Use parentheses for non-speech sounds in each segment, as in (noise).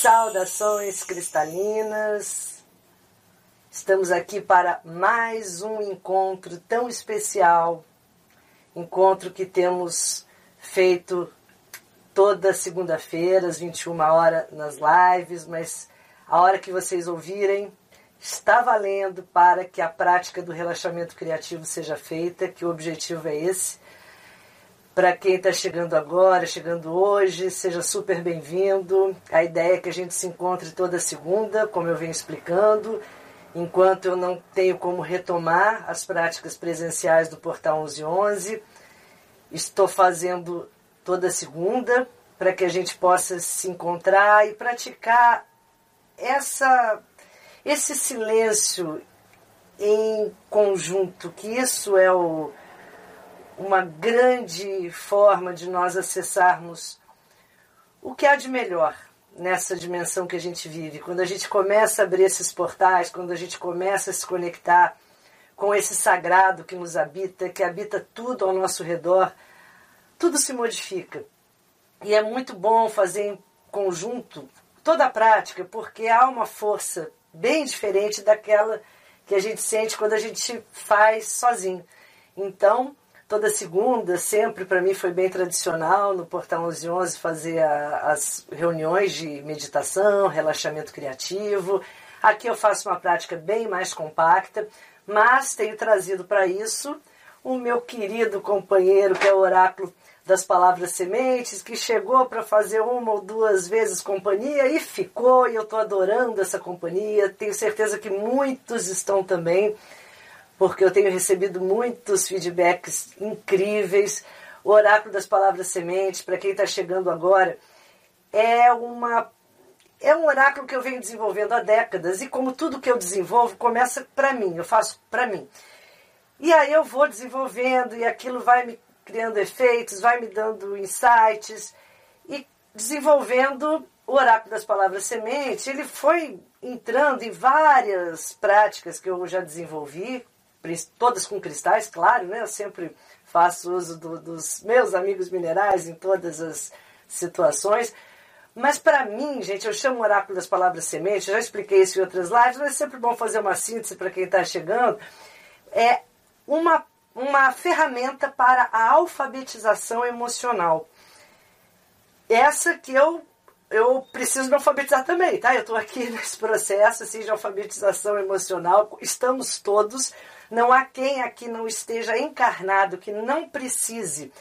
Saudações cristalinas! Estamos aqui para mais um encontro tão especial, encontro que temos feito toda segunda-feira, às 21 horas, nas lives, mas a hora que vocês ouvirem está valendo para que a prática do relaxamento criativo seja feita, que o objetivo é esse para quem está chegando agora, chegando hoje, seja super bem-vindo. A ideia é que a gente se encontre toda segunda, como eu venho explicando, enquanto eu não tenho como retomar as práticas presenciais do Portal 1111. Estou fazendo toda segunda para que a gente possa se encontrar e praticar essa esse silêncio em conjunto, que isso é o uma grande forma de nós acessarmos o que há de melhor nessa dimensão que a gente vive. Quando a gente começa a abrir esses portais, quando a gente começa a se conectar com esse sagrado que nos habita, que habita tudo ao nosso redor, tudo se modifica. E é muito bom fazer em conjunto toda a prática, porque há uma força bem diferente daquela que a gente sente quando a gente faz sozinho. Então, toda segunda, sempre para mim foi bem tradicional no Portal 1111 fazer a, as reuniões de meditação, relaxamento criativo. Aqui eu faço uma prática bem mais compacta, mas tenho trazido para isso o meu querido companheiro, que é o oráculo das palavras sementes, que chegou para fazer uma ou duas vezes companhia e ficou, e eu estou adorando essa companhia. Tenho certeza que muitos estão também porque eu tenho recebido muitos feedbacks incríveis. O Oráculo das Palavras Sementes, para quem está chegando agora, é uma é um oráculo que eu venho desenvolvendo há décadas e como tudo que eu desenvolvo começa para mim, eu faço para mim. E aí eu vou desenvolvendo e aquilo vai me criando efeitos, vai me dando insights e desenvolvendo o oráculo das palavras semente, ele foi entrando em várias práticas que eu já desenvolvi, todas com cristais, claro, né? Eu sempre faço uso do, dos meus amigos minerais em todas as situações. Mas para mim, gente, eu chamo o oráculo das palavras semente, já expliquei isso em outras lives, mas é sempre bom fazer uma síntese para quem está chegando. É uma, uma ferramenta para a alfabetização emocional. Essa que eu eu preciso me alfabetizar também, tá? Eu estou aqui (laughs) nesse processo assim, de alfabetização emocional, estamos todos não há quem aqui não esteja encarnado, que não precise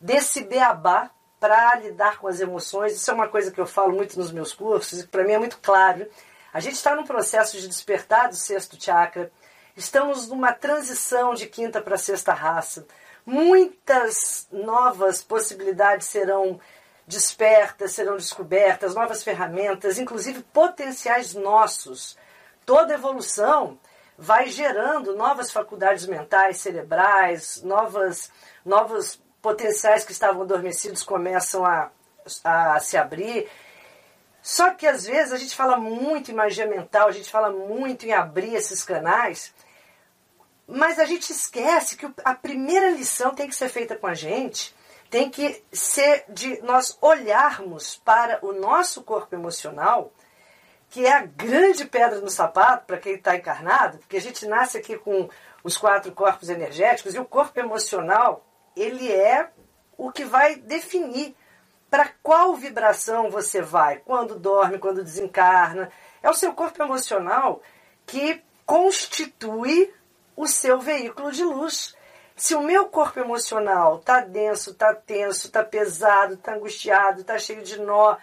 desse beabá para lidar com as emoções. Isso é uma coisa que eu falo muito nos meus cursos, e para mim é muito claro. A gente está num processo de despertar do sexto chakra, estamos numa transição de quinta para sexta raça. Muitas novas possibilidades serão despertas, serão descobertas, novas ferramentas, inclusive potenciais nossos. Toda evolução vai gerando novas faculdades mentais, cerebrais, novas, novos potenciais que estavam adormecidos começam a, a se abrir. Só que às vezes a gente fala muito em magia mental, a gente fala muito em abrir esses canais, mas a gente esquece que a primeira lição tem que ser feita com a gente, tem que ser de nós olharmos para o nosso corpo emocional que é a grande pedra no sapato para quem está encarnado, porque a gente nasce aqui com os quatro corpos energéticos e o corpo emocional, ele é o que vai definir para qual vibração você vai, quando dorme, quando desencarna. É o seu corpo emocional que constitui o seu veículo de luz. Se o meu corpo emocional está denso, está tenso, está pesado, está angustiado, está cheio de nó,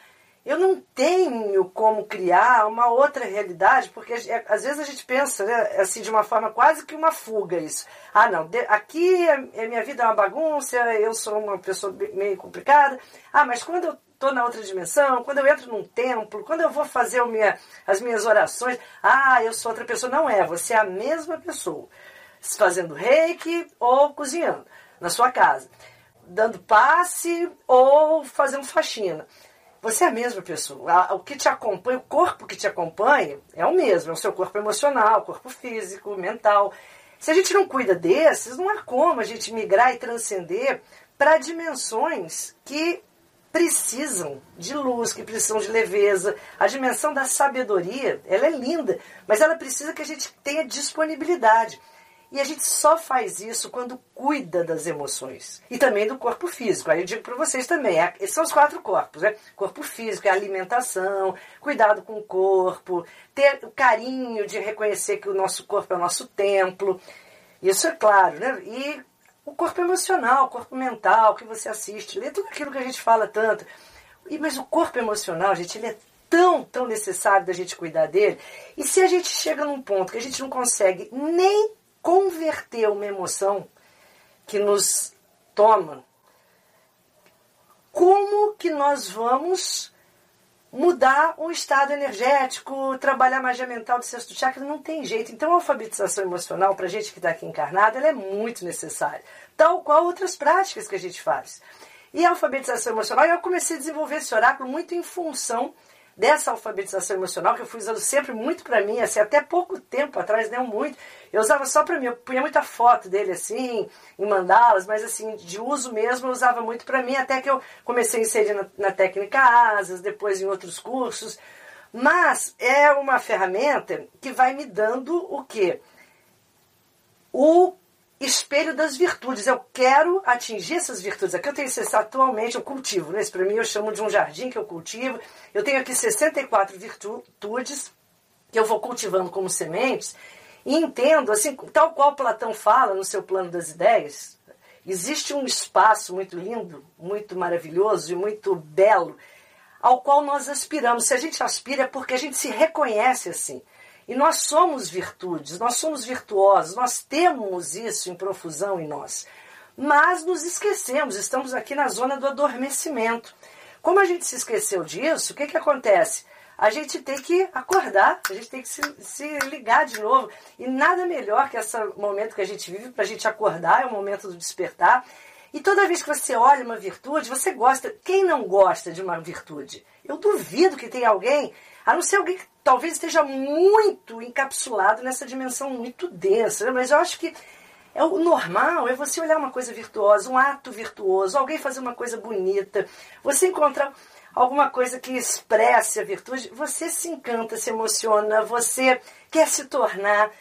eu não tenho como criar uma outra realidade, porque é, às vezes a gente pensa né, assim de uma forma quase que uma fuga isso. Ah, não, de, aqui a, a, minha vida é uma bagunça, eu sou uma pessoa meio complicada. Ah, mas quando eu estou na outra dimensão, quando eu entro num templo, quando eu vou fazer minha, as minhas orações, ah, eu sou outra pessoa. Não é, você é a mesma pessoa. Fazendo reiki ou cozinhando na sua casa. Dando passe ou fazendo faxina. Você é a mesma pessoa. O que te acompanha, o corpo que te acompanha é o mesmo. É o seu corpo emocional, corpo físico, mental. Se a gente não cuida desses, não há como a gente migrar e transcender para dimensões que precisam de luz, que precisam de leveza. A dimensão da sabedoria, ela é linda, mas ela precisa que a gente tenha disponibilidade. E a gente só faz isso quando cuida das emoções. E também do corpo físico. Aí eu digo para vocês também, é, esses são os quatro corpos, né? Corpo físico é alimentação, cuidado com o corpo, ter o carinho de reconhecer que o nosso corpo é o nosso templo. Isso é claro, né? E o corpo emocional, o corpo mental, que você assiste, lê tudo aquilo que a gente fala tanto. E, mas o corpo emocional, gente, ele é tão, tão necessário da gente cuidar dele. E se a gente chega num ponto que a gente não consegue nem converter uma emoção que nos toma, como que nós vamos mudar o estado energético, trabalhar magia mental do sexto chakra? Não tem jeito. Então a alfabetização emocional, para a gente que está aqui encarnada, ela é muito necessária. Tal qual outras práticas que a gente faz. E a alfabetização emocional, eu comecei a desenvolver esse oráculo muito em função dessa alfabetização emocional, que eu fui usando sempre muito para mim, assim, até pouco tempo atrás, não muito. Eu usava só para mim, eu punha muita foto dele assim, em mandalas, mas assim, de uso mesmo, eu usava muito para mim, até que eu comecei a inserir na, na técnica asas, depois em outros cursos. Mas é uma ferramenta que vai me dando o quê? O espelho das virtudes. Eu quero atingir essas virtudes. Aqui eu tenho atualmente, eu cultivo, né? Isso para mim eu chamo de um jardim que eu cultivo. Eu tenho aqui 64 virtudes que eu vou cultivando como sementes e entendo, assim, tal qual Platão fala no seu plano das ideias, existe um espaço muito lindo, muito maravilhoso e muito belo ao qual nós aspiramos. Se a gente aspira é porque a gente se reconhece assim. E nós somos virtudes, nós somos virtuosos, nós temos isso em profusão em nós. Mas nos esquecemos, estamos aqui na zona do adormecimento. Como a gente se esqueceu disso, o que, que acontece? A gente tem que acordar, a gente tem que se, se ligar de novo. E nada melhor que esse momento que a gente vive para a gente acordar, é o momento do despertar. E toda vez que você olha uma virtude, você gosta. Quem não gosta de uma virtude? Eu duvido que tenha alguém a não ser alguém que talvez esteja muito encapsulado nessa dimensão muito densa. Mas eu acho que é o normal é você olhar uma coisa virtuosa, um ato virtuoso, alguém fazer uma coisa bonita, você encontrar alguma coisa que expresse a virtude, você se encanta, se emociona, você quer se tornar.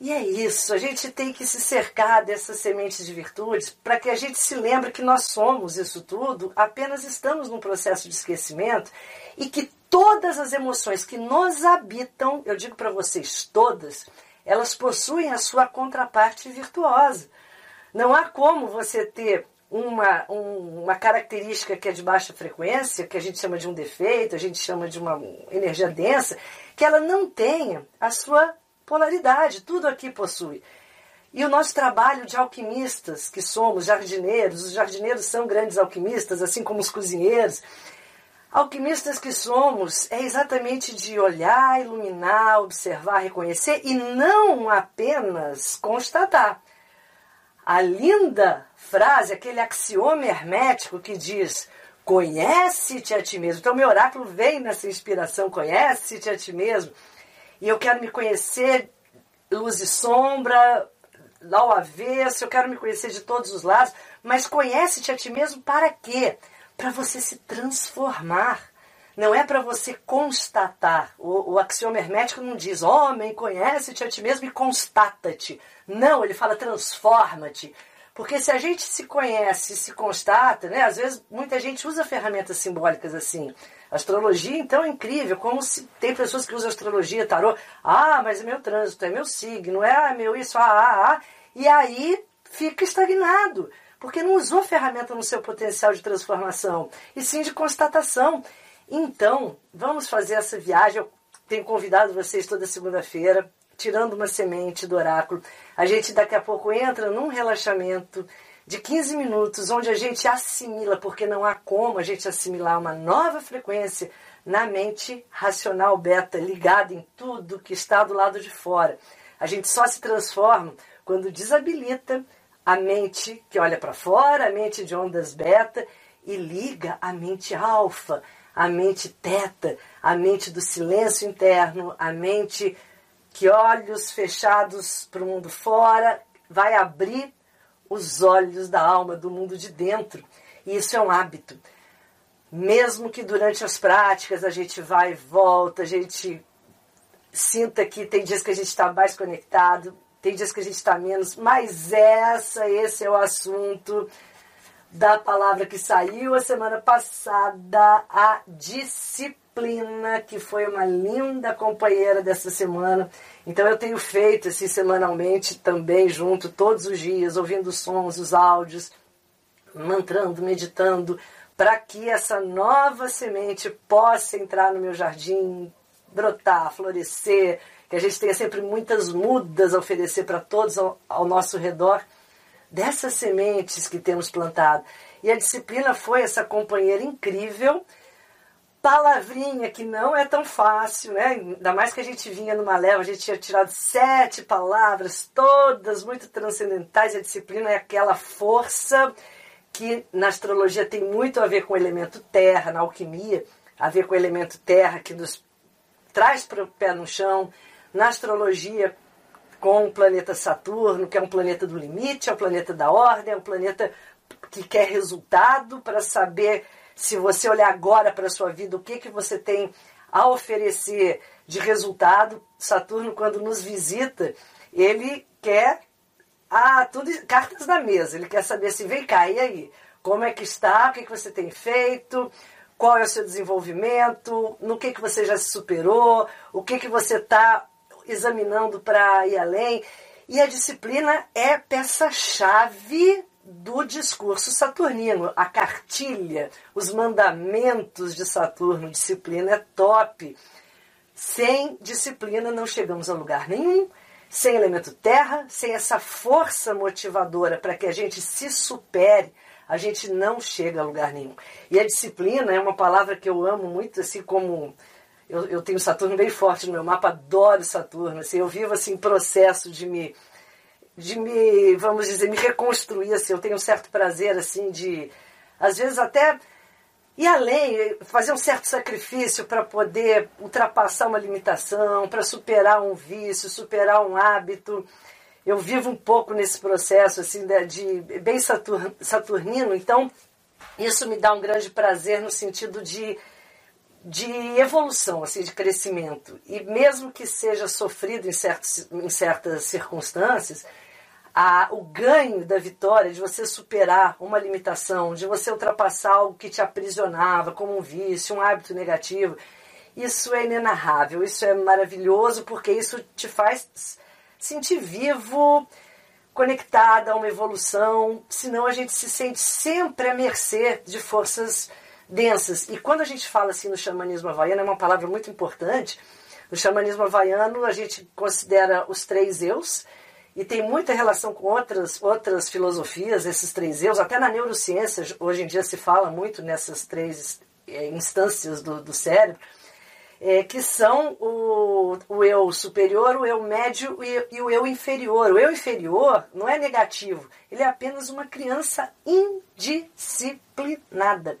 E é isso, a gente tem que se cercar dessas sementes de virtudes para que a gente se lembre que nós somos isso tudo, apenas estamos num processo de esquecimento e que todas as emoções que nos habitam, eu digo para vocês todas, elas possuem a sua contraparte virtuosa. Não há como você ter uma, um, uma característica que é de baixa frequência, que a gente chama de um defeito, a gente chama de uma energia densa, que ela não tenha a sua polaridade. Tudo aqui possui. E o nosso trabalho de alquimistas, que somos jardineiros, os jardineiros são grandes alquimistas, assim como os cozinheiros, Alquimistas que somos é exatamente de olhar, iluminar, observar, reconhecer e não apenas constatar. A linda frase, aquele axioma hermético que diz: conhece-te a ti mesmo. Então, meu oráculo vem nessa inspiração: conhece-te a ti mesmo. E eu quero me conhecer luz e sombra, ao avesso, eu quero me conhecer de todos os lados, mas conhece-te a ti mesmo para quê? Para você se transformar. Não é para você constatar. O, o axioma hermético não diz, homem, conhece-te a ti mesmo e constata-te. Não, ele fala transforma-te. Porque se a gente se conhece, se constata, né? Às vezes muita gente usa ferramentas simbólicas assim. Astrologia, então, é incrível. Como se tem pessoas que usam astrologia, tarô. Ah, mas é meu trânsito, é meu signo, é meu isso, ah, ah, ah. E aí fica estagnado porque não usou ferramenta no seu potencial de transformação, e sim de constatação. Então, vamos fazer essa viagem. Eu tenho convidado vocês toda segunda-feira, tirando uma semente do oráculo. A gente daqui a pouco entra num relaxamento de 15 minutos, onde a gente assimila, porque não há como a gente assimilar uma nova frequência na mente racional beta, ligada em tudo que está do lado de fora. A gente só se transforma quando desabilita a mente que olha para fora, a mente de ondas beta, e liga a mente alfa, a mente teta, a mente do silêncio interno, a mente que olhos fechados para o mundo fora vai abrir os olhos da alma do mundo de dentro. E isso é um hábito. Mesmo que durante as práticas a gente vai e volta, a gente sinta que tem dias que a gente está mais conectado, tem dias que a gente está menos, mas essa, esse é o assunto da palavra que saiu a semana passada, a disciplina, que foi uma linda companheira dessa semana. Então eu tenho feito assim semanalmente também junto todos os dias, ouvindo os sons, os áudios, mantrando, meditando, para que essa nova semente possa entrar no meu jardim, brotar, florescer, que a gente tenha sempre muitas mudas a oferecer para todos ao, ao nosso redor, dessas sementes que temos plantado. E a disciplina foi essa companheira incrível, palavrinha que não é tão fácil, né? Ainda mais que a gente vinha numa leva, a gente tinha tirado sete palavras, todas muito transcendentais. A disciplina é aquela força que na astrologia tem muito a ver com o elemento terra, na alquimia, a ver com o elemento terra que nos traz para o pé no chão, na astrologia com o planeta Saturno, que é um planeta do limite, é um planeta da ordem, é um planeta que quer resultado para saber se você olhar agora para a sua vida, o que, que você tem a oferecer de resultado. Saturno, quando nos visita, ele quer ah, tudo, cartas na mesa. Ele quer saber se vem cá, e aí? Como é que está? O que, que você tem feito? Qual é o seu desenvolvimento? No que, que você já se superou? O que, que você está examinando para ir além. E a disciplina é peça-chave do discurso saturnino, a cartilha, os mandamentos de Saturno, disciplina é top. Sem disciplina não chegamos a lugar nenhum, sem elemento terra, sem essa força motivadora para que a gente se supere, a gente não chega a lugar nenhum. E a disciplina é uma palavra que eu amo muito, assim como eu, eu tenho Saturno bem forte no meu mapa, adoro Saturno. Assim, eu vivo assim processo de me, de me, vamos dizer, me reconstruir. Assim, eu tenho um certo prazer assim de, às vezes até ir além, fazer um certo sacrifício para poder ultrapassar uma limitação, para superar um vício, superar um hábito. Eu vivo um pouco nesse processo assim de, de bem saturnino, então isso me dá um grande prazer no sentido de de evolução, assim, de crescimento. E mesmo que seja sofrido em, certos, em certas circunstâncias, a, o ganho da vitória, de você superar uma limitação, de você ultrapassar algo que te aprisionava, como um vício, um hábito negativo, isso é inenarrável, isso é maravilhoso, porque isso te faz sentir vivo, conectada a uma evolução, senão a gente se sente sempre à mercê de forças densas. E quando a gente fala assim no xamanismo havaiano, é uma palavra muito importante. No xamanismo havaiano, a gente considera os três eus, e tem muita relação com outras, outras filosofias, esses três eus. Até na neurociência, hoje em dia se fala muito nessas três é, instâncias do, do cérebro, é, que são o, o eu superior, o eu médio e, e o eu inferior. O eu inferior não é negativo, ele é apenas uma criança indisciplinada.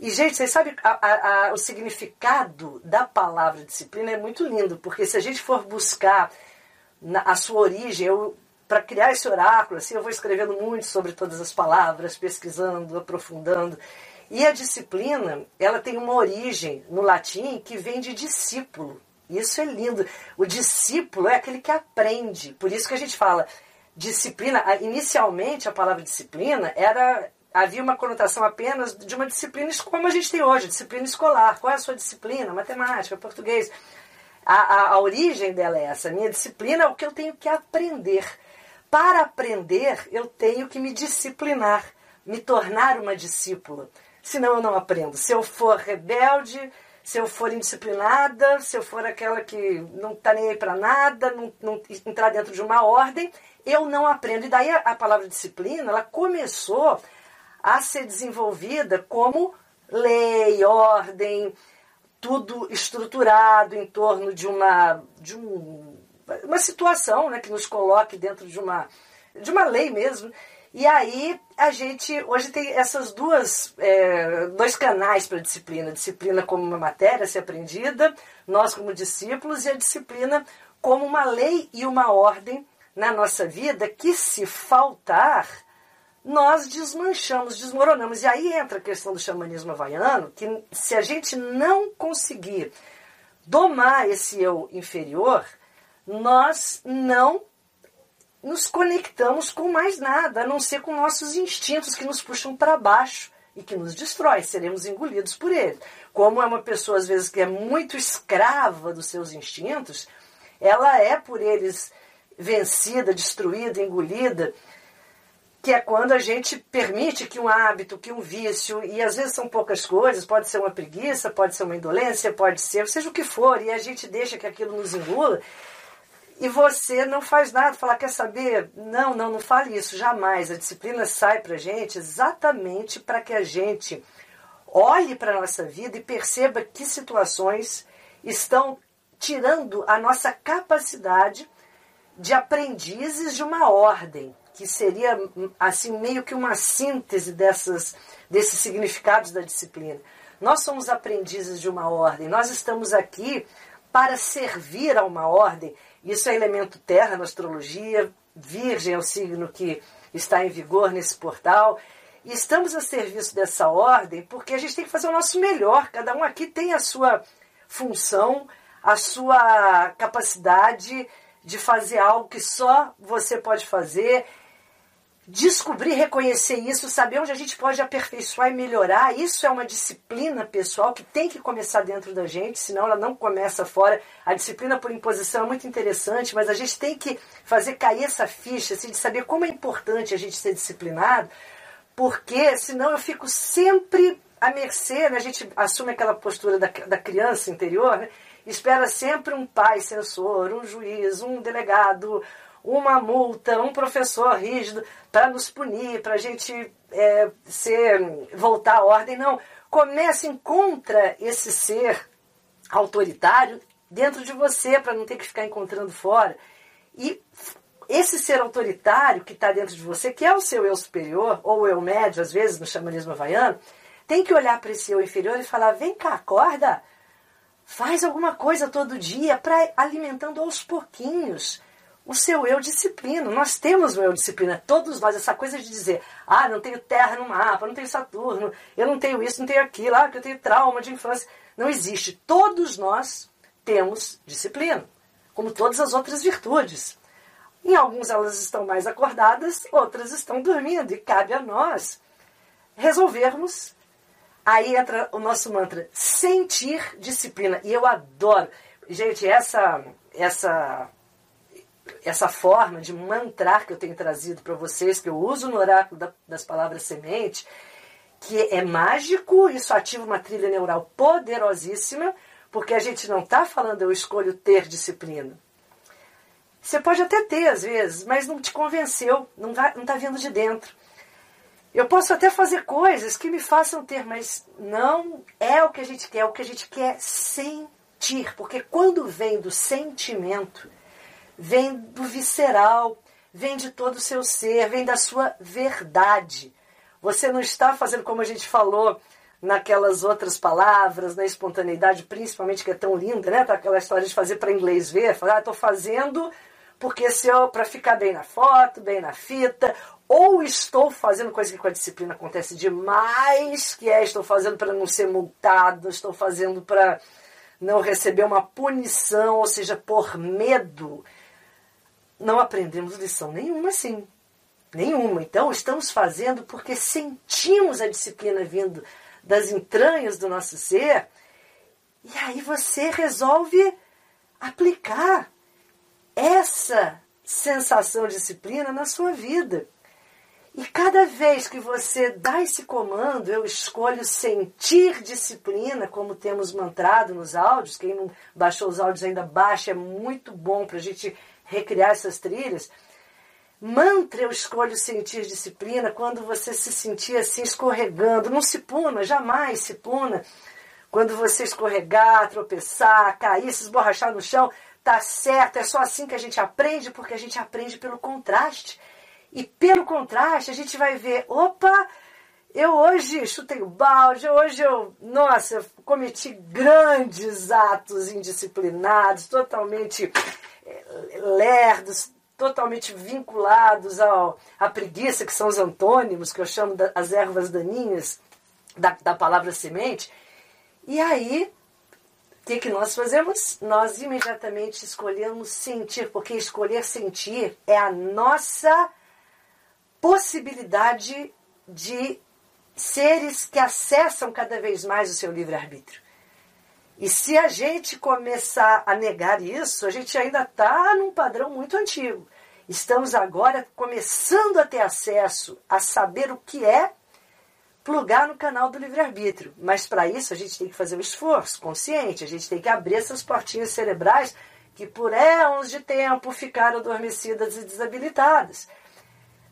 E, gente, vocês sabem, a, a, o significado da palavra disciplina é muito lindo, porque se a gente for buscar na, a sua origem, para criar esse oráculo, assim, eu vou escrevendo muito sobre todas as palavras, pesquisando, aprofundando. E a disciplina, ela tem uma origem no latim que vem de discípulo. Isso é lindo. O discípulo é aquele que aprende. Por isso que a gente fala disciplina. Inicialmente, a palavra disciplina era havia uma conotação apenas de uma disciplina como a gente tem hoje, disciplina escolar. Qual é a sua disciplina? Matemática, português. A, a, a origem dela é essa. Minha disciplina é o que eu tenho que aprender. Para aprender, eu tenho que me disciplinar, me tornar uma discípula. Senão eu não aprendo. Se eu for rebelde, se eu for indisciplinada, se eu for aquela que não está nem aí para nada, não, não entrar dentro de uma ordem, eu não aprendo. E daí a, a palavra disciplina, ela começou a ser desenvolvida como lei, ordem, tudo estruturado em torno de uma, de um, uma situação né, que nos coloque dentro de uma, de uma lei mesmo. E aí a gente hoje tem essas duas é, dois canais para a disciplina, disciplina como uma matéria a ser aprendida, nós como discípulos, e a disciplina como uma lei e uma ordem na nossa vida que se faltar, nós desmanchamos, desmoronamos. E aí entra a questão do xamanismo havaiano, que se a gente não conseguir domar esse eu inferior, nós não nos conectamos com mais nada, a não ser com nossos instintos que nos puxam para baixo e que nos destrói, seremos engolidos por ele. Como é uma pessoa, às vezes, que é muito escrava dos seus instintos, ela é por eles vencida, destruída, engolida, que é quando a gente permite que um hábito, que um vício, e às vezes são poucas coisas, pode ser uma preguiça, pode ser uma indolência, pode ser, seja o que for, e a gente deixa que aquilo nos engula, e você não faz nada, falar, quer saber? Não, não, não fale isso, jamais. A disciplina sai para a gente exatamente para que a gente olhe para a nossa vida e perceba que situações estão tirando a nossa capacidade de aprendizes de uma ordem, que seria assim meio que uma síntese dessas, desses significados da disciplina. Nós somos aprendizes de uma ordem, nós estamos aqui para servir a uma ordem. Isso é elemento terra na astrologia, Virgem é o signo que está em vigor nesse portal. E estamos a serviço dessa ordem porque a gente tem que fazer o nosso melhor. Cada um aqui tem a sua função, a sua capacidade de fazer algo que só você pode fazer descobrir, reconhecer isso, saber onde a gente pode aperfeiçoar e melhorar. Isso é uma disciplina pessoal que tem que começar dentro da gente, senão ela não começa fora. A disciplina por imposição é muito interessante, mas a gente tem que fazer cair essa ficha assim, de saber como é importante a gente ser disciplinado, porque senão eu fico sempre à mercê, né? a gente assume aquela postura da, da criança interior, né? espera sempre um pai censor, um juiz, um delegado, uma multa, um professor rígido para nos punir, para a gente é, ser, voltar à ordem. Não. Comece, encontra esse ser autoritário dentro de você, para não ter que ficar encontrando fora. E esse ser autoritário que está dentro de você, que é o seu eu superior, ou eu médio, às vezes, no xamanismo havaiano, tem que olhar para esse eu inferior e falar: vem cá, acorda, faz alguma coisa todo dia para alimentando aos pouquinhos o seu eu disciplina. Nós temos o eu disciplina, todos nós, essa coisa de dizer, ah, não tenho terra no mapa, não tenho Saturno, eu não tenho isso, não tenho aquilo, ah, porque eu tenho trauma de infância. Não existe. Todos nós temos disciplina, como todas as outras virtudes. Em alguns elas estão mais acordadas, outras estão dormindo, e cabe a nós resolvermos. Aí entra o nosso mantra, sentir disciplina. E eu adoro. Gente, essa, essa essa forma de mantrar que eu tenho trazido para vocês, que eu uso no oráculo da, das palavras semente, que é mágico, isso ativa uma trilha neural poderosíssima, porque a gente não está falando eu escolho ter disciplina. Você pode até ter às vezes, mas não te convenceu, não está vindo de dentro. Eu posso até fazer coisas que me façam ter, mas não é o que a gente quer, é o que a gente quer sentir, porque quando vem do sentimento, vem do visceral, vem de todo o seu ser, vem da sua verdade. Você não está fazendo como a gente falou naquelas outras palavras, na espontaneidade, principalmente que é tão linda, né? Tá aquela história de fazer para inglês ver, falar, ah, estou fazendo porque se eu para ficar bem na foto, bem na fita, ou estou fazendo coisa que com a disciplina acontece demais, que é estou fazendo para não ser multado, estou fazendo para não receber uma punição, ou seja, por medo não aprendemos lição nenhuma assim. Nenhuma. Então, estamos fazendo porque sentimos a disciplina vindo das entranhas do nosso ser. E aí você resolve aplicar essa sensação de disciplina na sua vida. E cada vez que você dá esse comando, eu escolho sentir disciplina, como temos mantrado nos áudios. Quem não baixou os áudios ainda baixa, é muito bom para a gente recriar essas trilhas, mantra eu escolho sentir disciplina quando você se sentir assim escorregando. Não se puna, jamais se puna. Quando você escorregar, tropeçar, cair, se esborrachar no chão, tá certo. É só assim que a gente aprende, porque a gente aprende pelo contraste. E pelo contraste, a gente vai ver, opa, eu hoje chutei o balde, hoje eu, nossa, cometi grandes atos indisciplinados, totalmente lerdos, totalmente vinculados ao, à preguiça, que são os antônimos, que eu chamo das as ervas daninhas da, da palavra semente. E aí, o que, que nós fazemos? Nós imediatamente escolhemos sentir, porque escolher sentir é a nossa possibilidade de seres que acessam cada vez mais o seu livre-arbítrio. E se a gente começar a negar isso, a gente ainda está num padrão muito antigo. Estamos agora começando a ter acesso a saber o que é plugar no canal do livre-arbítrio. Mas para isso a gente tem que fazer um esforço consciente, a gente tem que abrir essas portinhas cerebrais que por éons de tempo ficaram adormecidas e desabilitadas.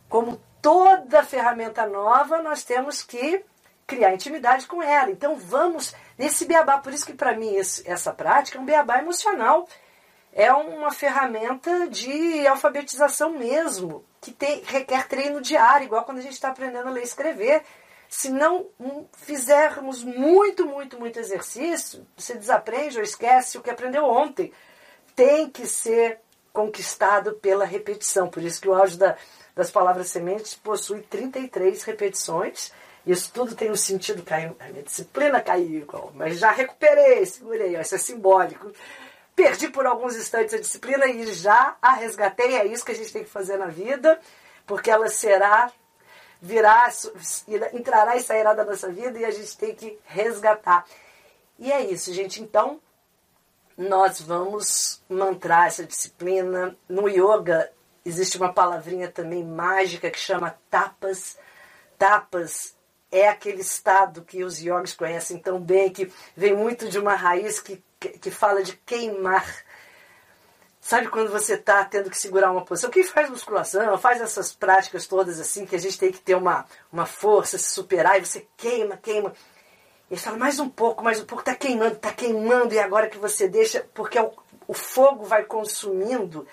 Como toda ferramenta nova, nós temos que criar intimidade com ela. Então vamos nesse beabá, por isso que para mim esse, essa prática é um beabá emocional. É uma ferramenta de alfabetização mesmo, que tem, requer treino diário, igual quando a gente está aprendendo a ler e escrever. Se não fizermos muito, muito, muito exercício, você desaprende ou esquece o que aprendeu ontem. Tem que ser conquistado pela repetição. Por isso que o áudio da, das palavras sementes possui 33 repetições. Isso tudo tem um sentido, caiu, a minha disciplina caiu, mas já recuperei, segurei, isso é simbólico. Perdi por alguns instantes a disciplina e já a resgatei, é isso que a gente tem que fazer na vida, porque ela será virá, entrará e sairá da nossa vida e a gente tem que resgatar. E é isso, gente. Então, nós vamos mantrar essa disciplina. No yoga existe uma palavrinha também mágica que chama tapas. Tapas é aquele estado que os yogis conhecem tão bem, que vem muito de uma raiz que, que, fala de queimar Sabe quando você está tendo que segurar uma posição? Quem faz musculação, faz essas práticas todas assim, que a gente tem que ter uma, uma força, se superar, e você queima, queima. E ele fala, mais um pouco, mais um pouco, está queimando, está queimando, e agora que você deixa, porque o, o fogo vai consumindo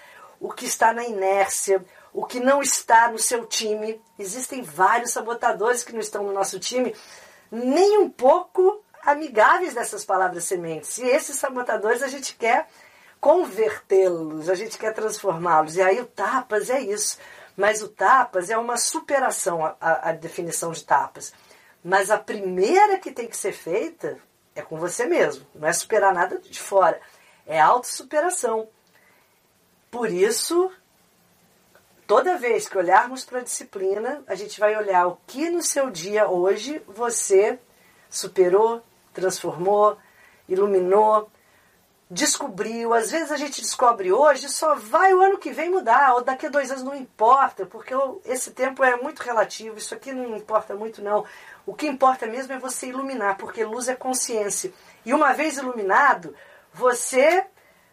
o que está na inércia, o que não está no seu time. Existem vários sabotadores que não estão no nosso time, nem um pouco amigáveis dessas palavras sementes. E esses sabotadores a gente quer convertê-los, a gente quer transformá-los. E aí o tapas é isso. Mas o tapas é uma superação, a, a, definição de tapas. Mas a primeira que tem que ser feita é com você mesmo. Não é superar nada de fora. É autossuperação. Por isso, toda vez que olharmos para a disciplina, a gente vai olhar o que no seu dia hoje você superou, transformou, iluminou, descobriu. Às vezes a gente descobre hoje, só vai o ano que vem mudar, ou daqui a dois anos não importa, porque esse tempo é muito relativo, isso aqui não importa muito não. O que importa mesmo é você iluminar, porque luz é consciência. E uma vez iluminado, você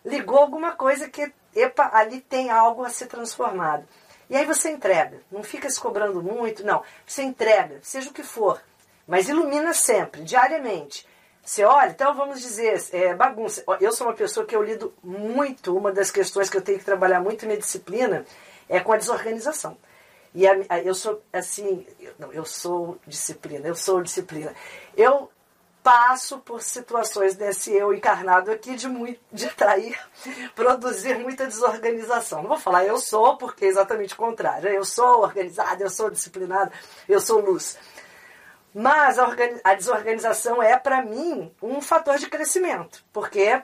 ligou alguma coisa que, epa, ali tem algo a ser transformado. E aí você entrega, não fica se cobrando muito, não. Você entrega, seja o que for, mas ilumina sempre, diariamente. Você olha, então vamos dizer, é, bagunça. Eu sou uma pessoa que eu lido muito, uma das questões que eu tenho que trabalhar muito na disciplina é com a desorganização. E a, a, eu sou assim, eu, não, eu sou disciplina, eu sou disciplina. Eu passo por situações desse eu encarnado aqui de, muito, de atrair, produzir muita desorganização. Não vou falar eu sou, porque é exatamente o contrário. Eu sou organizada, eu sou disciplinada, eu sou luz. Mas a, a desorganização é, para mim, um fator de crescimento, porque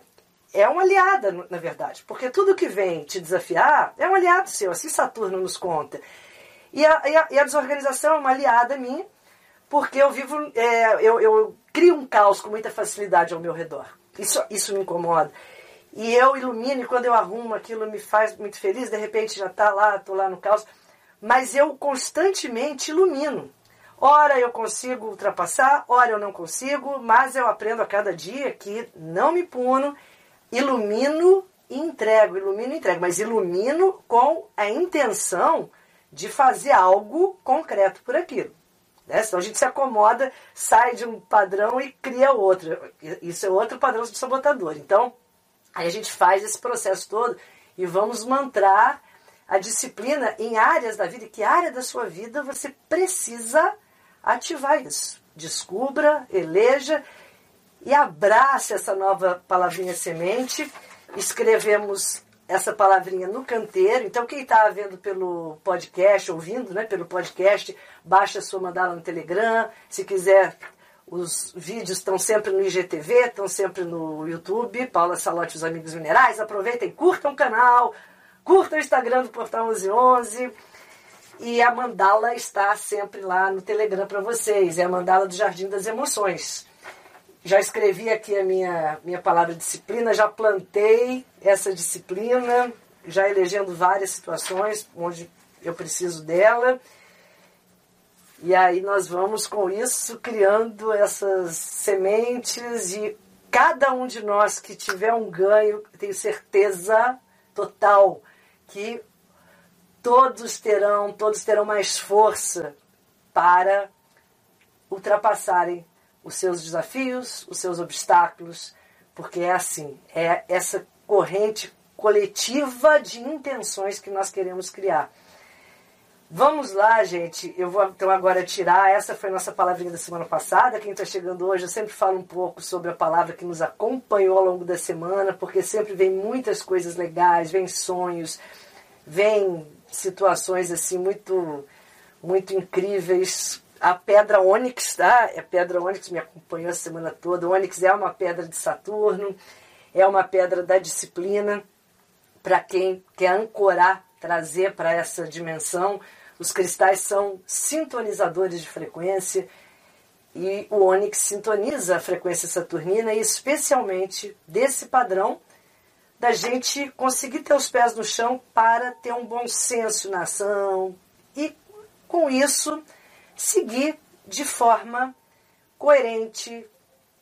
é uma aliada, na verdade. Porque tudo que vem te desafiar é um aliado seu, assim Saturno nos conta. E a, e a, e a desorganização é uma aliada minha, porque eu vivo, é, eu, eu crio um caos com muita facilidade ao meu redor. Isso, isso me incomoda. E eu ilumino, e quando eu arrumo aquilo me faz muito feliz, de repente já está lá, estou lá no caos. Mas eu constantemente ilumino. Ora eu consigo ultrapassar, ora eu não consigo, mas eu aprendo a cada dia que não me puno, ilumino e entrego, ilumino e entrego, mas ilumino com a intenção de fazer algo concreto por aquilo. Né? Senão a gente se acomoda, sai de um padrão e cria outro. Isso é outro padrão de sabotador. Então, aí a gente faz esse processo todo e vamos mantrar a disciplina em áreas da vida. Que área da sua vida você precisa ativar isso? Descubra, eleja e abrace essa nova palavrinha semente. Escrevemos essa palavrinha no canteiro. Então, quem está vendo pelo podcast, ouvindo né, pelo podcast, baixa a sua mandala no Telegram. Se quiser, os vídeos estão sempre no IGTV, estão sempre no YouTube. Paula Salote os Amigos Minerais. Aproveitem, curtam o canal, curtam o Instagram do Portal 1111. E a mandala está sempre lá no Telegram para vocês. É a mandala do Jardim das Emoções já escrevi aqui a minha, minha palavra disciplina, já plantei essa disciplina, já elegendo várias situações onde eu preciso dela. E aí nós vamos com isso criando essas sementes e cada um de nós que tiver um ganho, tenho certeza total que todos terão, todos terão mais força para ultrapassarem os seus desafios, os seus obstáculos, porque é assim, é essa corrente coletiva de intenções que nós queremos criar. Vamos lá, gente. Eu vou então agora tirar. Essa foi nossa palavrinha da semana passada. Quem está chegando hoje, eu sempre falo um pouco sobre a palavra que nos acompanhou ao longo da semana, porque sempre vem muitas coisas legais, vem sonhos, vem situações assim muito, muito incríveis a pedra ônix, tá? A pedra ônix me acompanhou a semana toda. O ônix é uma pedra de Saturno, é uma pedra da disciplina para quem quer ancorar, trazer para essa dimensão. Os cristais são sintonizadores de frequência e o ônix sintoniza a frequência saturnina e especialmente desse padrão da gente conseguir ter os pés no chão para ter um bom senso na ação e com isso seguir de forma coerente,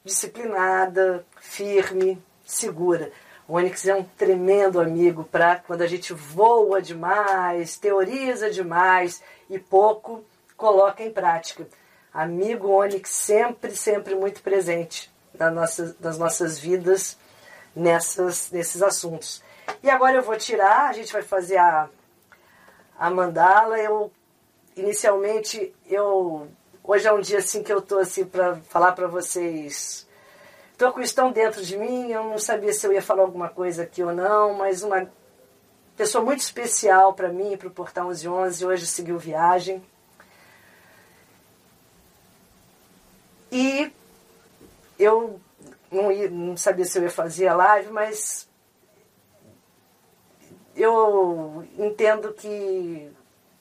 disciplinada, firme, segura. O Onix é um tremendo amigo para quando a gente voa demais, teoriza demais e pouco coloca em prática. Amigo Onix sempre, sempre muito presente nas nossas, nas nossas vidas nessas, nesses assuntos. E agora eu vou tirar, a gente vai fazer a, a mandala. Eu inicialmente eu hoje é um dia assim que eu tô assim para falar para vocês. Tô com estão dentro de mim, eu não sabia se eu ia falar alguma coisa aqui ou não, mas uma pessoa muito especial para mim, para o Portal 1111, hoje seguiu viagem. E eu não, ia, não sabia se eu ia fazer a live, mas eu entendo que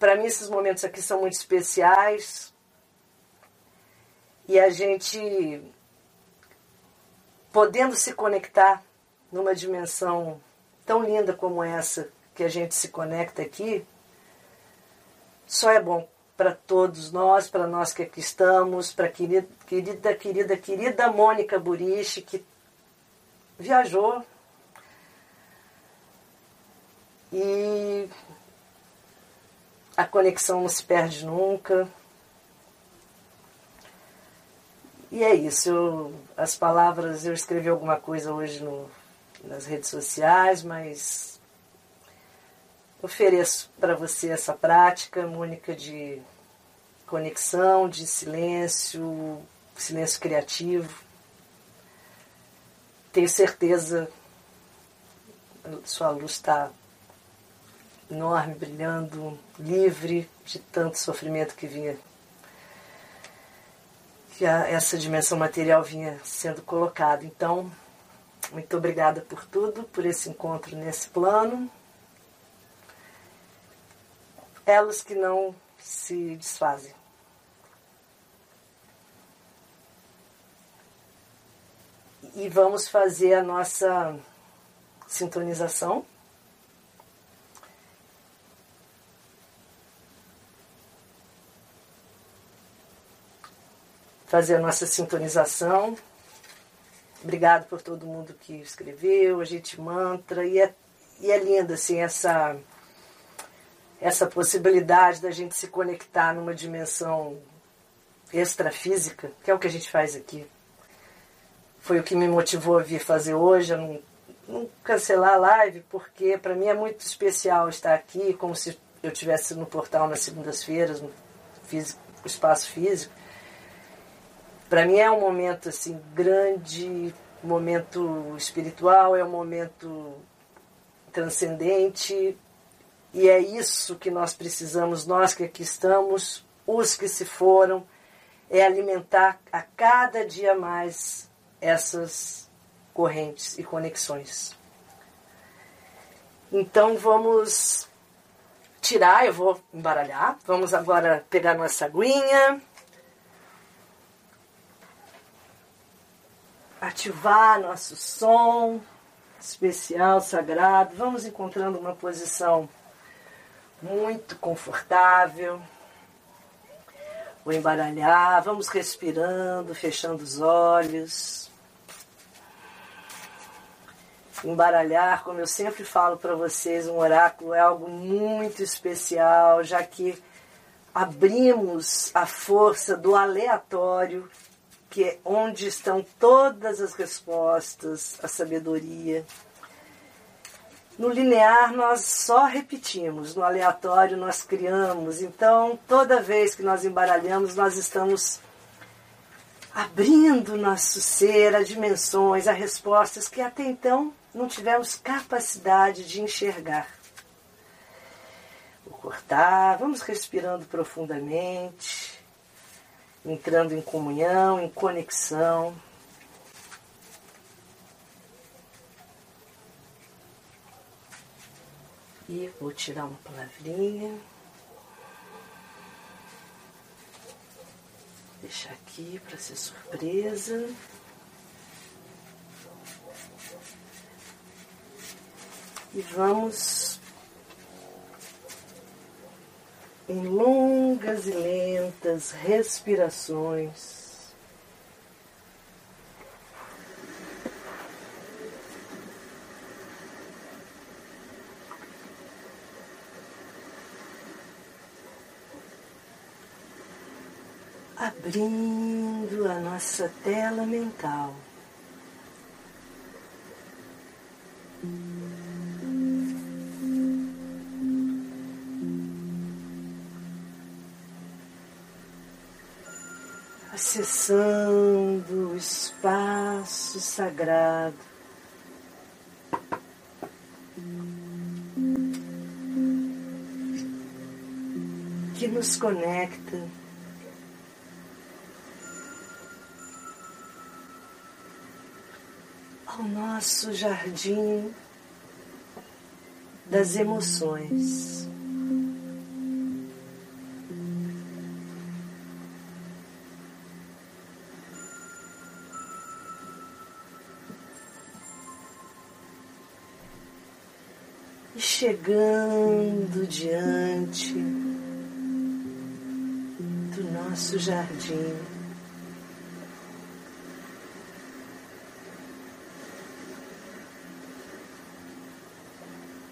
para mim, esses momentos aqui são muito especiais. E a gente podendo se conectar numa dimensão tão linda como essa que a gente se conecta aqui, só é bom para todos nós, para nós que aqui estamos, para querida, querida, querida, querida Mônica Buriche, que viajou e a conexão não se perde nunca. E é isso. Eu, as palavras, eu escrevi alguma coisa hoje no, nas redes sociais, mas ofereço para você essa prática, Mônica, de conexão, de silêncio, silêncio criativo. Tenho certeza sua luz está enorme, brilhando, livre de tanto sofrimento que vinha, que a, essa dimensão material vinha sendo colocada. Então, muito obrigada por tudo, por esse encontro nesse plano. Elos que não se desfazem. E vamos fazer a nossa sintonização. Fazer a nossa sintonização. Obrigado por todo mundo que escreveu, a gente mantra. E é, e é lindo, assim, essa, essa possibilidade da gente se conectar numa dimensão extrafísica, que é o que a gente faz aqui. Foi o que me motivou a vir fazer hoje, a não, não cancelar a live, porque para mim é muito especial estar aqui, como se eu estivesse no portal nas segundas-feiras, no físico, espaço físico. Para mim é um momento assim grande, momento espiritual, é um momento transcendente, e é isso que nós precisamos, nós que aqui estamos, os que se foram, é alimentar a cada dia mais essas correntes e conexões. Então vamos tirar, eu vou embaralhar. Vamos agora pegar nossa aguinha. Ativar nosso som especial, sagrado. Vamos encontrando uma posição muito confortável. Vou embaralhar, vamos respirando, fechando os olhos. Embaralhar, como eu sempre falo para vocês, um oráculo é algo muito especial, já que abrimos a força do aleatório, que é onde estão todas as respostas, a sabedoria. No linear nós só repetimos, no aleatório nós criamos. Então, toda vez que nós embaralhamos, nós estamos abrindo nosso ser a dimensões, a respostas que até então não tivemos capacidade de enxergar. Vou cortar, vamos respirando profundamente, entrando em comunhão, em conexão. E vou tirar uma palavrinha. Deixar aqui para ser surpresa. E vamos em longas e lentas respirações. abrindo a nossa tela mental. Acessando o espaço sagrado. Que nos conecta ao nosso jardim das emoções. Chegando diante do nosso jardim.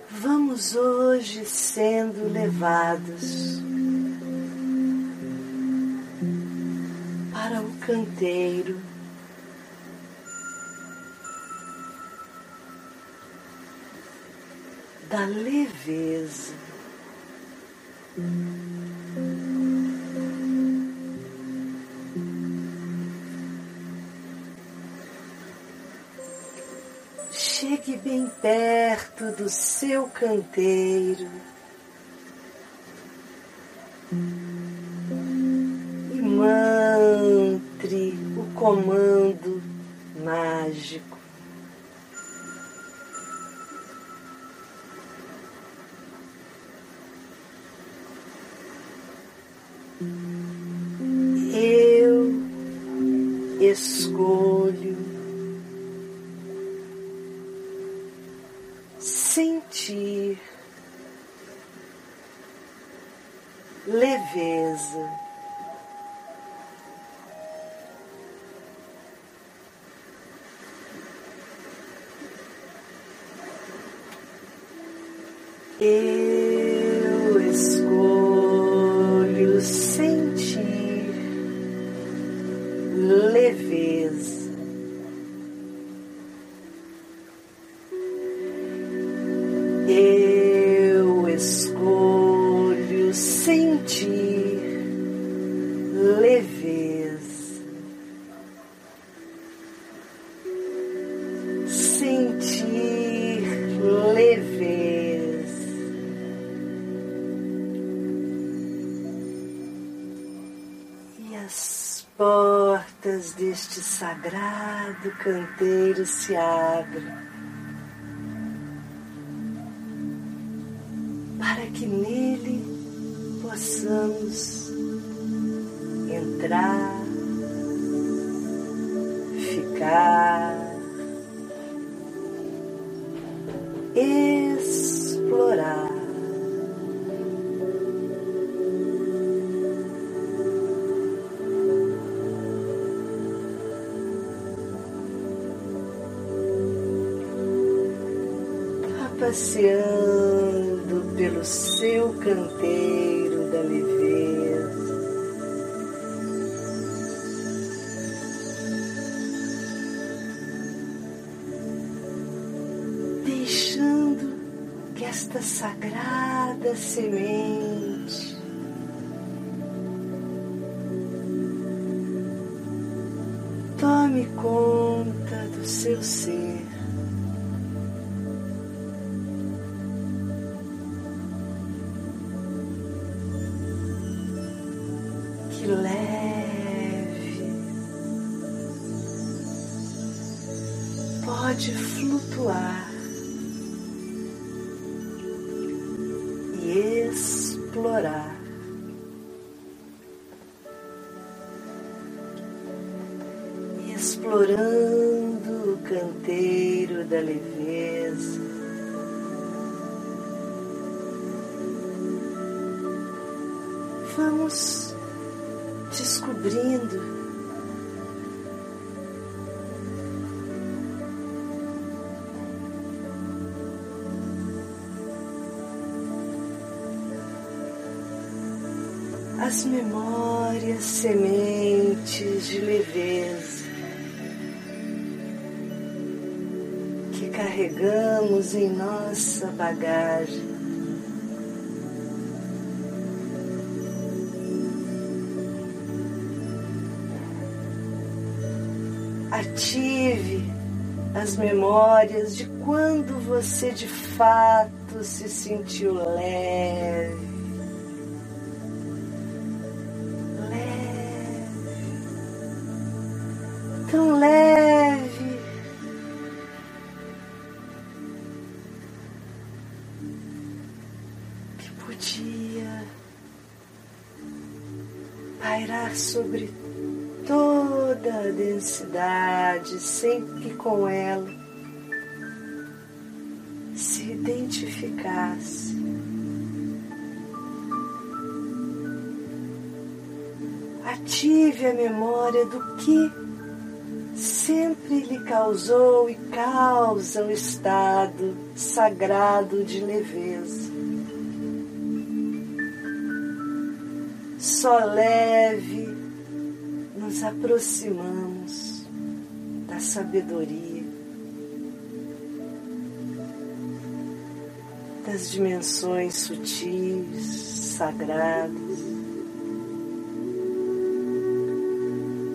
Vamos hoje sendo levados para o canteiro. Da leveza. Chegue bem perto do seu canteiro. E mantre o comando Eu sagrado canteiro se abra para que nele possamos passeando pelo seu canteiro da leveza. Deixando que esta sagrada semente tome conta do seu ser. Pode flutuar e explorar. Explorando o canteiro da leveza. Vamos as memórias sementes de leveza que carregamos em nossa bagagem. Ative as memórias de quando você de fato se sentiu. Leve. Sobre toda a densidade, sem que com ela se identificasse. Ative a memória do que sempre lhe causou e causa um estado sagrado de leveza. Só leve nos aproximamos da sabedoria, das dimensões sutis, sagradas.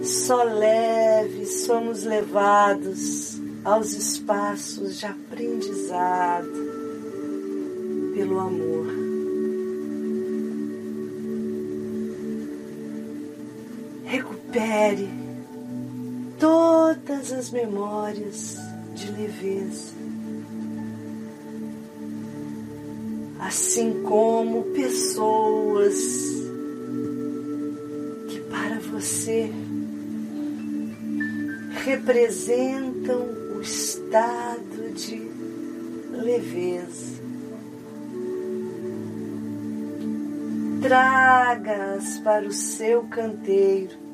Só leve somos levados aos espaços de aprendizado pelo amor. Recupere todas as memórias de leveza, assim como pessoas que para você representam o estado de leveza. Traga-as para o seu canteiro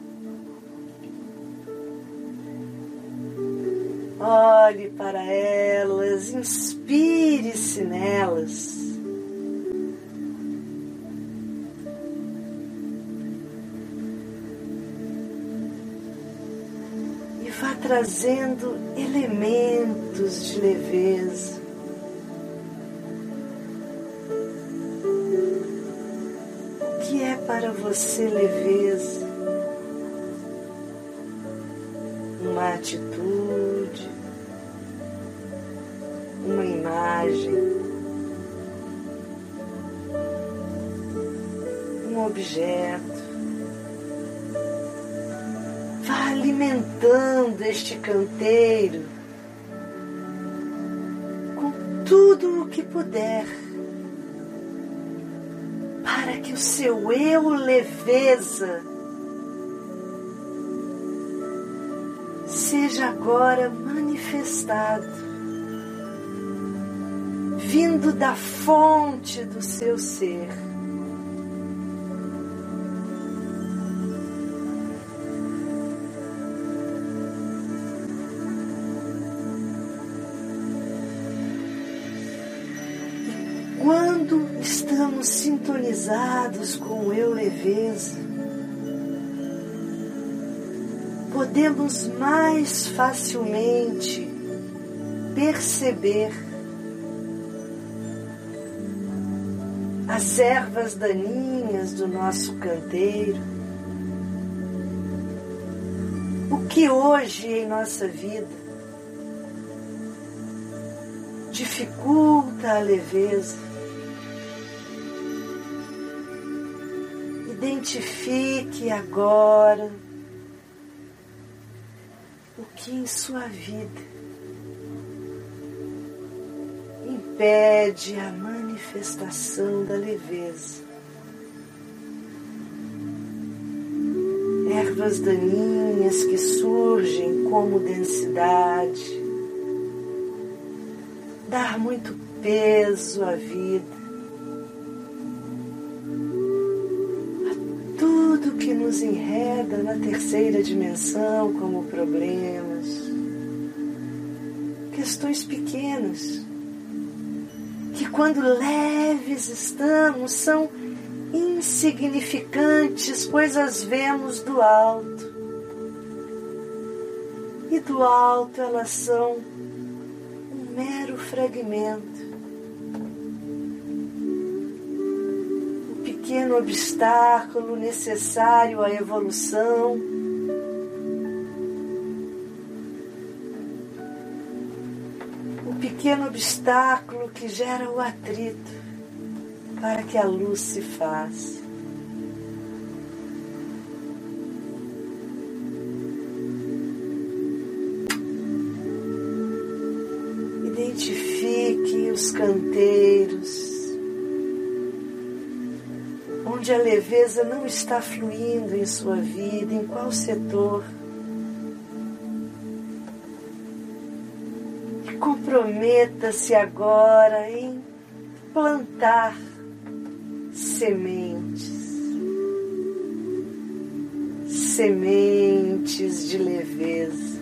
Olhe para elas, inspire-se nelas. E vá trazendo elementos de leveza. O que é para você leveza? Uma atitude, objeto. Vá alimentando este canteiro com tudo o que puder, para que o seu eu leveza seja agora manifestado, vindo da fonte do seu ser. Sintonizados com eu leveza, podemos mais facilmente perceber as ervas daninhas do nosso canteiro, o que hoje em nossa vida dificulta a leveza, Identifique agora o que em sua vida impede a manifestação da leveza. Ervas daninhas que surgem como densidade, dar muito peso à vida nos enreda na terceira dimensão como problemas, questões pequenas, que quando leves estamos são insignificantes, pois as vemos do alto. E do alto elas são um mero fragmento pequeno obstáculo necessário à evolução. O pequeno obstáculo que gera o atrito para que a luz se faça. Identifique os canteiros onde a leveza não está fluindo em sua vida, em qual setor. Comprometa-se agora em plantar sementes, sementes de leveza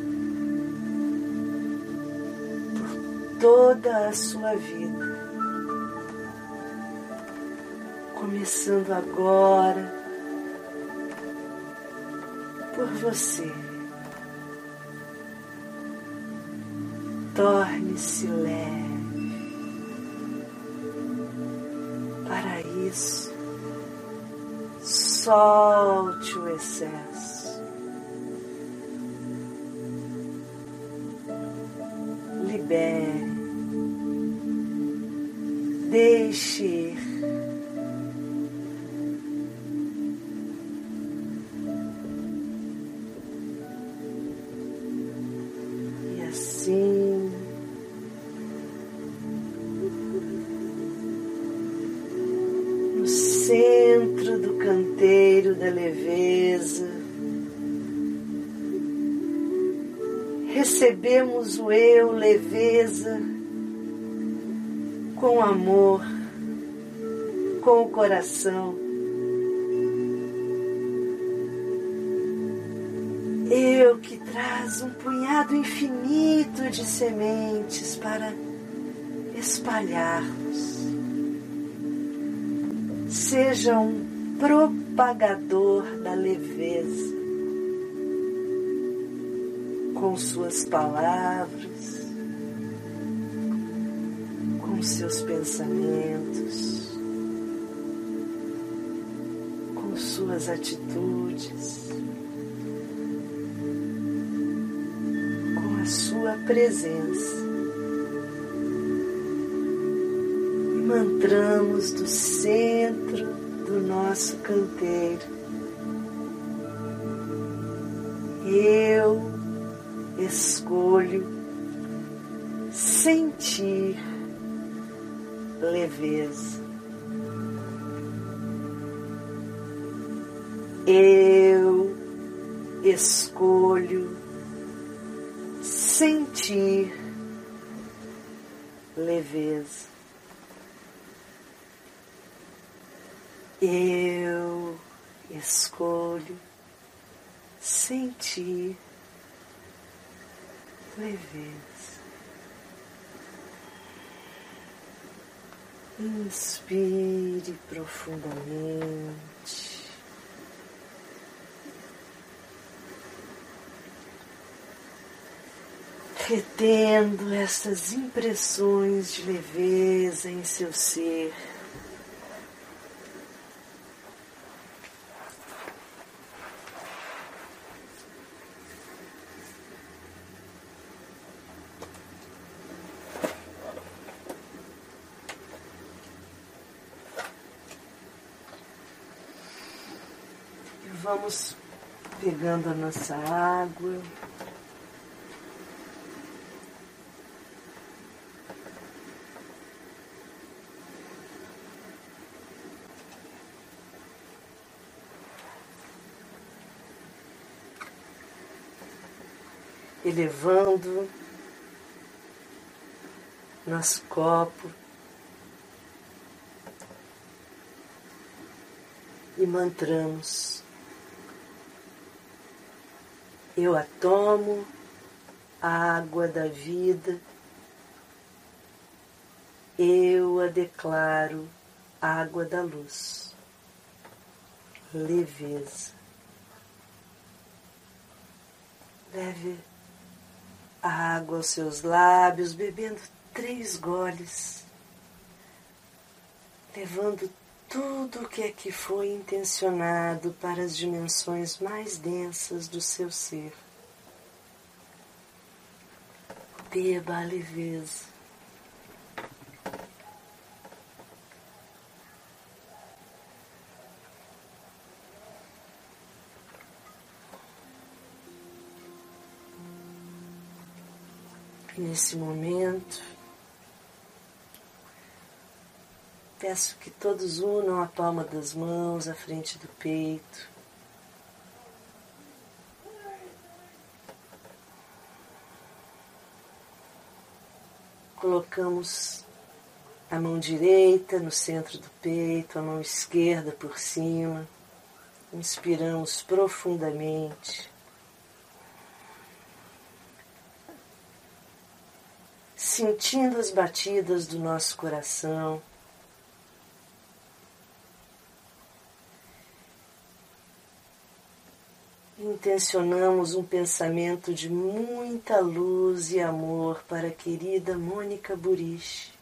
por toda a sua vida. Começando agora por você. Torne-se leve. Para isso, solte o excesso. Propagador da leveza com suas palavras, com seus pensamentos, com suas atitudes, com a sua presença. Mantramos do centro do nosso canteiro Eu escolho sentir leveza. Eu escolho sentir leveza. Eu escolho sentir leveza. Inspire profundamente. retendo essas impressões de leveza em seu ser. Vamos pegando a nossa água. elevando nosso copo e mantramos. Eu a tomo, a água da vida, eu a declaro água da luz, leveza. Leve a água aos seus lábios, bebendo três goles, levando tudo o que é foi intencionado para as dimensões mais densas do seu ser. Beba a leveza. nesse momento, peço que todos unam a palma das mãos à frente do peito. Colocamos a mão direita no centro do peito, a mão esquerda por cima. Inspiramos profundamente. sentindo as batidas do nosso coração. Intencionamos um pensamento de muita luz e amor para a querida Mônica Burich.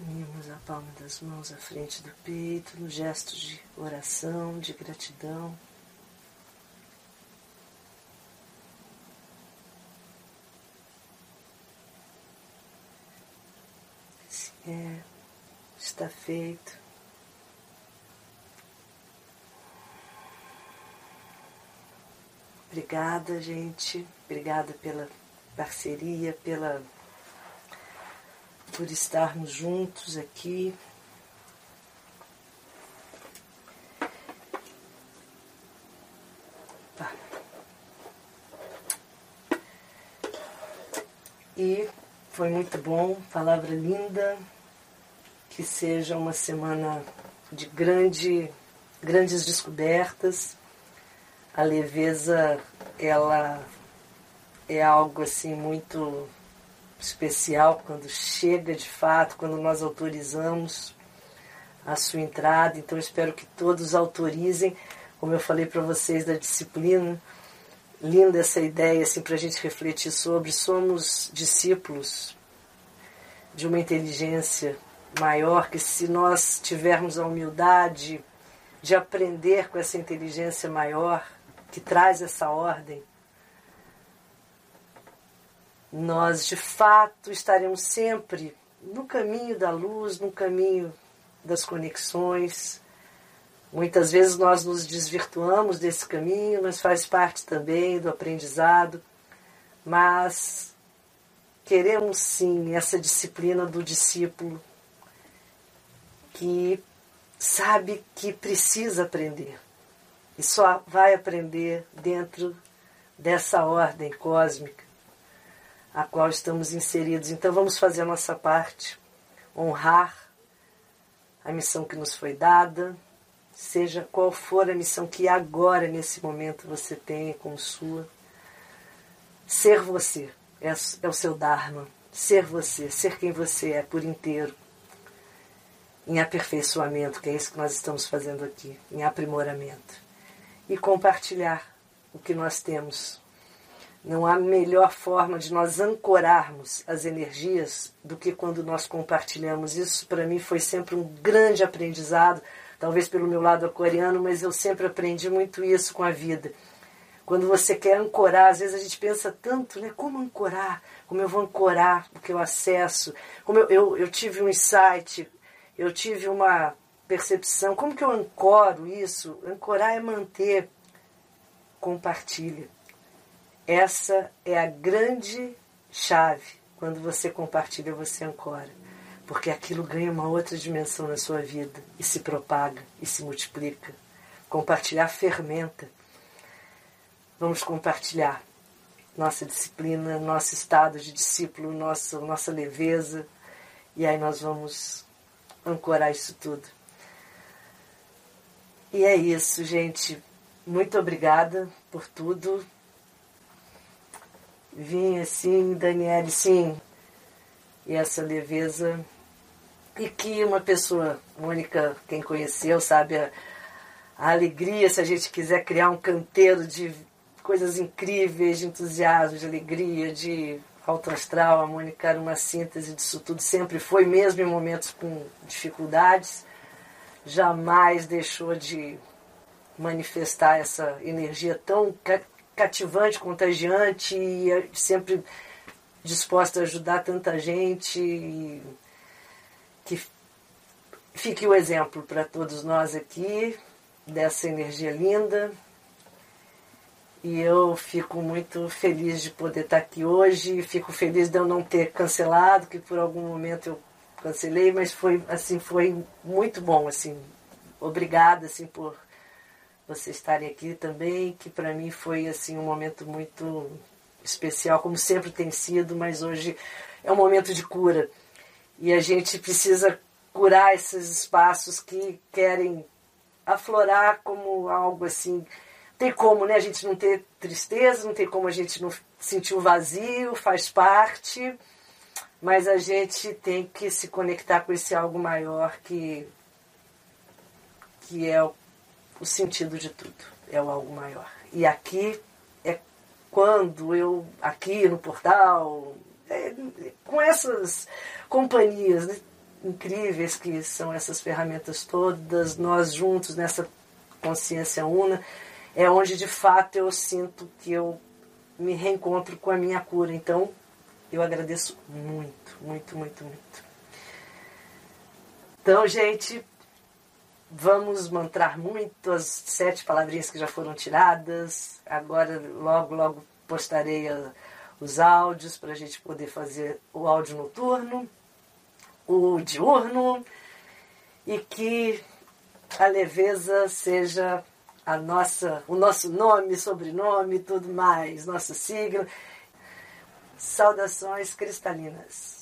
Unimos a palma das mãos à frente do peito, no gesto de oração, de gratidão. Se é, está feito. Obrigada, gente. Obrigada pela parceria, pela por estarmos juntos aqui. Tá. E foi muito bom, palavra linda. Que seja uma semana de grande, grandes descobertas. A leveza, ela é algo assim muito especial quando chega de fato, quando nós autorizamos a sua entrada. Então espero que todos autorizem, como eu falei para vocês da disciplina. Linda essa ideia assim para a gente refletir sobre. Somos discípulos de uma inteligência maior que se nós tivermos a humildade de aprender com essa inteligência maior que traz essa ordem, nós de fato estaremos sempre no caminho da luz, no caminho das conexões. Muitas vezes nós nos desvirtuamos desse caminho, mas faz parte também do aprendizado. Mas queremos sim essa disciplina do discípulo que sabe que precisa aprender e só vai aprender dentro dessa ordem cósmica a qual estamos inseridos. Então vamos fazer a nossa parte, honrar a missão que nos foi dada, seja qual for a missão que agora, nesse momento, você tenha como sua. Ser você é, é o seu Dharma. Ser você, ser quem você é por inteiro. Em aperfeiçoamento, que é isso que nós estamos fazendo aqui, em aprimoramento. E compartilhar o que nós temos não há melhor forma de nós ancorarmos as energias do que quando nós compartilhamos. Isso para mim foi sempre um grande aprendizado, talvez pelo meu lado aquariano, mas eu sempre aprendi muito isso com a vida. Quando você quer ancorar, às vezes a gente pensa tanto, né? Como ancorar? Como eu vou ancorar o que eu acesso? Como eu, eu, eu tive um insight, eu tive uma percepção. Como que eu ancoro isso? Ancorar é manter, compartilha essa é a grande chave. Quando você compartilha, você ancora. Porque aquilo ganha uma outra dimensão na sua vida e se propaga e se multiplica. Compartilhar fermenta. Vamos compartilhar nossa disciplina, nosso estado de discípulo, nossa, nossa leveza. E aí nós vamos ancorar isso tudo. E é isso, gente. Muito obrigada por tudo vinha assim, Daniele, sim, e essa leveza. E que uma pessoa única, quem conheceu, sabe a, a alegria, se a gente quiser criar um canteiro de coisas incríveis, de entusiasmo, de alegria, de alto astral, a Mônica era uma síntese disso tudo, sempre foi, mesmo em momentos com dificuldades, jamais deixou de manifestar essa energia tão cativante, contagiante e é sempre disposta a ajudar tanta gente. que fique o exemplo para todos nós aqui dessa energia linda. E eu fico muito feliz de poder estar aqui hoje. Fico feliz de eu não ter cancelado, que por algum momento eu cancelei, mas foi assim, foi muito bom assim. Obrigada assim por vocês estarem aqui também, que para mim foi assim um momento muito especial, como sempre tem sido, mas hoje é um momento de cura. E a gente precisa curar esses espaços que querem aflorar como algo assim. Tem como, né? A gente não ter tristeza, não tem como a gente não sentir o vazio, faz parte, mas a gente tem que se conectar com esse algo maior que que é o o sentido de tudo, é o algo maior. E aqui é quando eu, aqui no portal, é, com essas companhias né, incríveis que são essas ferramentas todas, nós juntos nessa consciência una, é onde de fato eu sinto que eu me reencontro com a minha cura. Então, eu agradeço muito, muito, muito, muito. Então, gente, Vamos mantrar muito as sete palavrinhas que já foram tiradas. Agora, logo, logo postarei a, os áudios para a gente poder fazer o áudio noturno, o diurno, e que a leveza seja a nossa, o nosso nome, sobrenome, tudo mais, nosso signo. Saudações cristalinas.